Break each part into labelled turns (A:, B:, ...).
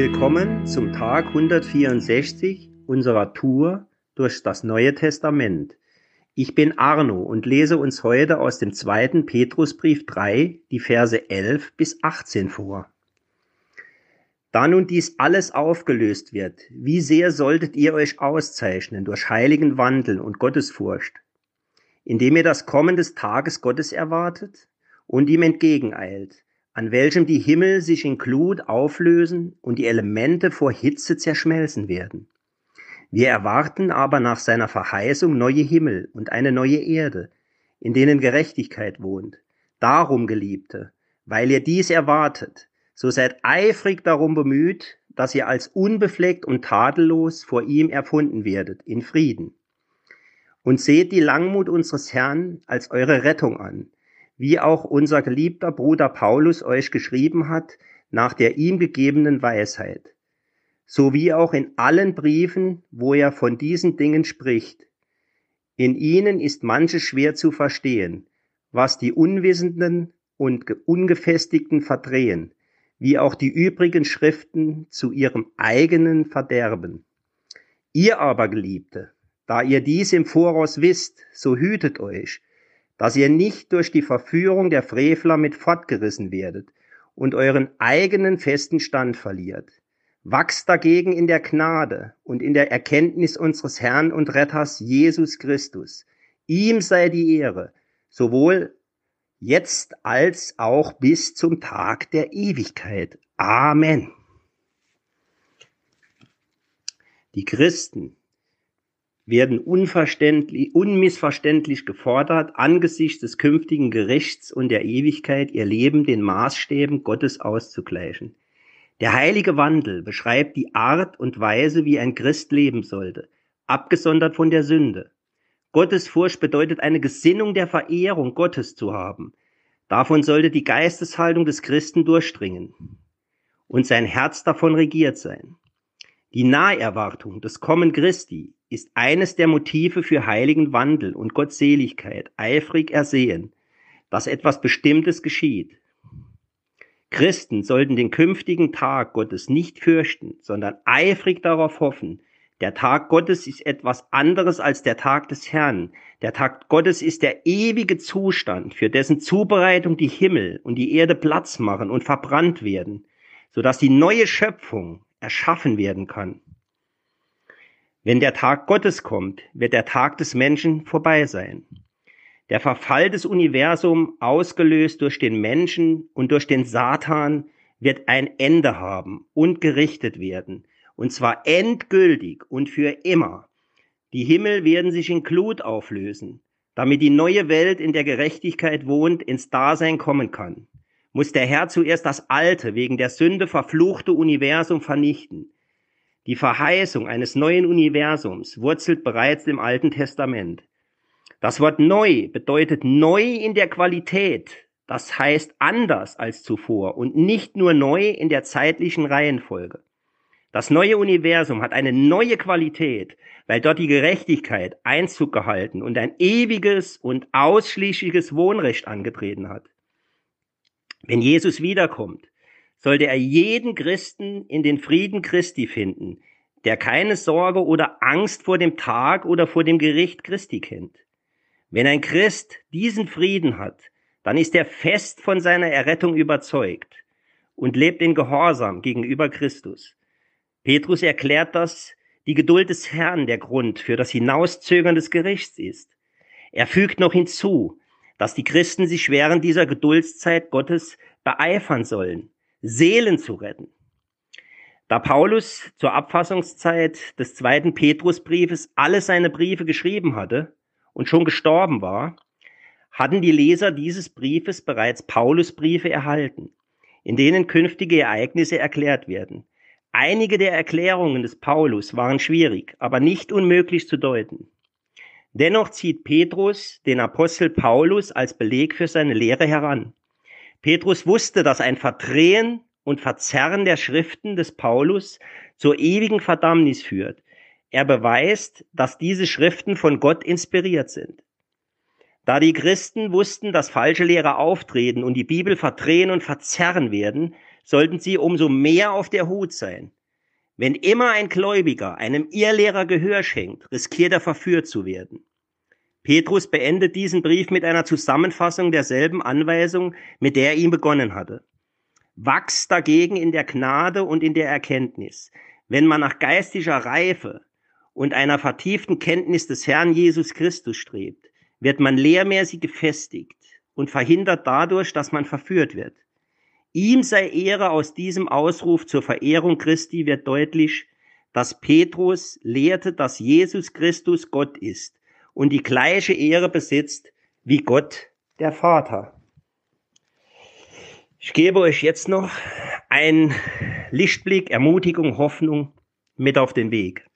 A: Willkommen zum Tag 164 unserer Tour durch das Neue Testament. Ich bin Arno und lese uns heute aus dem zweiten Petrusbrief 3 die Verse 11 bis 18 vor. Da nun dies alles aufgelöst wird, wie sehr solltet ihr euch auszeichnen durch heiligen Wandel und Gottesfurcht, indem ihr das Kommen des Tages Gottes erwartet und ihm entgegeneilt, an welchem die Himmel sich in Glut auflösen und die Elemente vor Hitze zerschmelzen werden. Wir erwarten aber nach seiner Verheißung neue Himmel und eine neue Erde, in denen Gerechtigkeit wohnt. Darum, Geliebte, weil ihr dies erwartet, so seid eifrig darum bemüht, dass ihr als unbefleckt und tadellos vor ihm erfunden werdet, in Frieden. Und seht die Langmut unseres Herrn als eure Rettung an, wie auch unser geliebter Bruder Paulus euch geschrieben hat, nach der ihm gegebenen Weisheit, so wie auch in allen Briefen, wo er von diesen Dingen spricht. In ihnen ist manches schwer zu verstehen, was die Unwissenden und Ungefestigten verdrehen, wie auch die übrigen Schriften zu ihrem eigenen Verderben. Ihr aber, Geliebte, da ihr dies im Voraus wisst, so hütet euch, dass ihr nicht durch die Verführung der Frevler mit fortgerissen werdet und euren eigenen festen Stand verliert. Wachst dagegen in der Gnade und in der Erkenntnis unseres Herrn und Retters Jesus Christus. Ihm sei die Ehre, sowohl jetzt als auch bis zum Tag der Ewigkeit. Amen. Die Christen werden unverständlich, unmissverständlich gefordert, angesichts des künftigen Gerichts und der Ewigkeit ihr Leben den Maßstäben Gottes auszugleichen. Der heilige Wandel beschreibt die Art und Weise, wie ein Christ leben sollte, abgesondert von der Sünde. Gottesfurcht bedeutet eine Gesinnung der Verehrung Gottes zu haben. Davon sollte die Geisteshaltung des Christen durchdringen und sein Herz davon regiert sein. Die Naherwartung des Kommen Christi ist eines der Motive für heiligen Wandel und Gottseligkeit, eifrig ersehen, dass etwas Bestimmtes geschieht. Christen sollten den künftigen Tag Gottes nicht fürchten, sondern eifrig darauf hoffen. Der Tag Gottes ist etwas anderes als der Tag des Herrn. Der Tag Gottes ist der ewige Zustand, für dessen Zubereitung die Himmel und die Erde Platz machen und verbrannt werden, sodass die neue Schöpfung erschaffen werden kann. Wenn der Tag Gottes kommt, wird der Tag des Menschen vorbei sein. Der Verfall des Universums, ausgelöst durch den Menschen und durch den Satan, wird ein Ende haben und gerichtet werden, und zwar endgültig und für immer. Die Himmel werden sich in Glut auflösen, damit die neue Welt, in der Gerechtigkeit wohnt, ins Dasein kommen kann muss der Herr zuerst das alte, wegen der Sünde verfluchte Universum vernichten. Die Verheißung eines neuen Universums wurzelt bereits im Alten Testament. Das Wort neu bedeutet neu in der Qualität, das heißt anders als zuvor und nicht nur neu in der zeitlichen Reihenfolge. Das neue Universum hat eine neue Qualität, weil dort die Gerechtigkeit Einzug gehalten und ein ewiges und ausschließliches Wohnrecht angetreten hat. Wenn Jesus wiederkommt, sollte er jeden Christen in den Frieden Christi finden, der keine Sorge oder Angst vor dem Tag oder vor dem Gericht Christi kennt. Wenn ein Christ diesen Frieden hat, dann ist er fest von seiner Errettung überzeugt und lebt in Gehorsam gegenüber Christus. Petrus erklärt, dass die Geduld des Herrn der Grund für das Hinauszögern des Gerichts ist. Er fügt noch hinzu, dass die Christen sich während dieser Geduldszeit Gottes beeifern sollen, Seelen zu retten. Da Paulus zur Abfassungszeit des zweiten Petrusbriefes alle seine Briefe geschrieben hatte und schon gestorben war, hatten die Leser dieses Briefes bereits Paulus Briefe erhalten, in denen künftige Ereignisse erklärt werden. Einige der Erklärungen des Paulus waren schwierig, aber nicht unmöglich zu deuten. Dennoch zieht Petrus den Apostel Paulus als Beleg für seine Lehre heran. Petrus wusste, dass ein Verdrehen und Verzerren der Schriften des Paulus zur ewigen Verdammnis führt. Er beweist, dass diese Schriften von Gott inspiriert sind. Da die Christen wussten, dass falsche Lehrer auftreten und die Bibel verdrehen und verzerren werden, sollten Sie umso mehr auf der Hut sein. Wenn immer ein Gläubiger einem Irrlehrer Gehör schenkt, riskiert er verführt zu werden. Petrus beendet diesen Brief mit einer Zusammenfassung derselben Anweisung, mit der er ihn begonnen hatte. Wachs dagegen in der Gnade und in der Erkenntnis, wenn man nach geistlicher Reife und einer vertieften Kenntnis des Herrn Jesus Christus strebt, wird man lehrmäßig gefestigt und verhindert dadurch, dass man verführt wird. Ihm sei Ehre aus diesem Ausruf zur Verehrung Christi wird deutlich, dass Petrus lehrte, dass Jesus Christus Gott ist und die gleiche Ehre besitzt wie Gott der Vater. Ich gebe euch jetzt noch einen Lichtblick, Ermutigung, Hoffnung mit auf den Weg.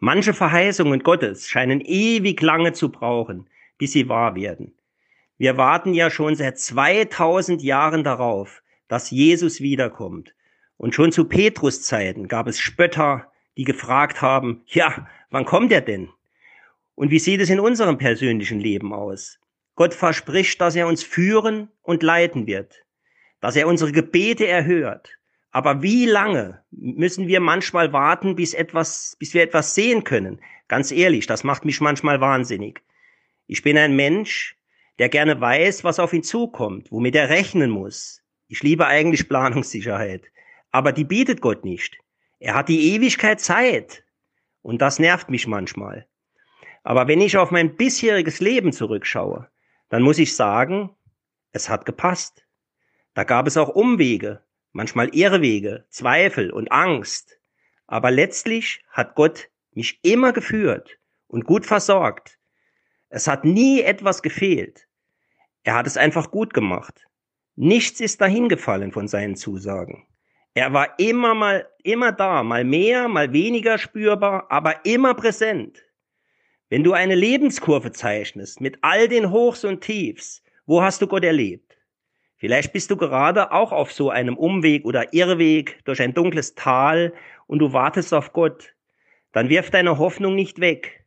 A: Manche Verheißungen Gottes scheinen ewig lange zu brauchen, bis sie wahr werden. Wir warten ja schon seit 2000 Jahren darauf, dass Jesus wiederkommt. Und schon zu Petrus Zeiten gab es Spötter, die gefragt haben, ja, wann kommt er denn? Und wie sieht es in unserem persönlichen Leben aus? Gott verspricht, dass er uns führen und leiten wird, dass er unsere Gebete erhört. Aber wie lange müssen wir manchmal warten, bis etwas, bis wir etwas sehen können? Ganz ehrlich, das macht mich manchmal wahnsinnig. Ich bin ein Mensch, der gerne weiß, was auf ihn zukommt, womit er rechnen muss. Ich liebe eigentlich Planungssicherheit. Aber die bietet Gott nicht. Er hat die Ewigkeit Zeit. Und das nervt mich manchmal. Aber wenn ich auf mein bisheriges Leben zurückschaue, dann muss ich sagen, es hat gepasst. Da gab es auch Umwege, manchmal Irrwege, Zweifel und Angst. Aber letztlich hat Gott mich immer geführt und gut versorgt. Es hat nie etwas gefehlt. Er hat es einfach gut gemacht. Nichts ist dahin gefallen von seinen Zusagen. Er war immer mal, immer da, mal mehr, mal weniger spürbar, aber immer präsent. Wenn du eine Lebenskurve zeichnest mit all den Hochs und Tiefs, wo hast du Gott erlebt? Vielleicht bist du gerade auch auf so einem Umweg oder Irrweg durch ein dunkles Tal und du wartest auf Gott. Dann wirf deine Hoffnung nicht weg.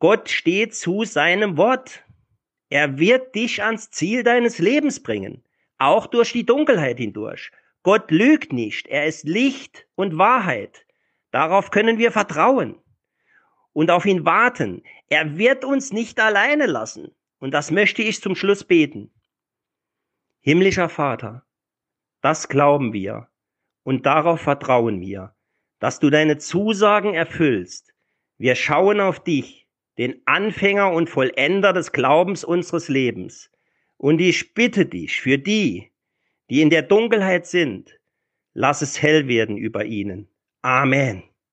A: Gott steht zu seinem Wort. Er wird dich ans Ziel deines Lebens bringen, auch durch die Dunkelheit hindurch. Gott lügt nicht, er ist Licht und Wahrheit. Darauf können wir vertrauen und auf ihn warten. Er wird uns nicht alleine lassen. Und das möchte ich zum Schluss beten. Himmlischer Vater, das glauben wir und darauf vertrauen wir, dass du deine Zusagen erfüllst. Wir schauen auf dich, den Anfänger und Vollender des Glaubens unseres Lebens. Und ich bitte dich für die, die in der Dunkelheit sind, lass es hell werden über ihnen. Amen.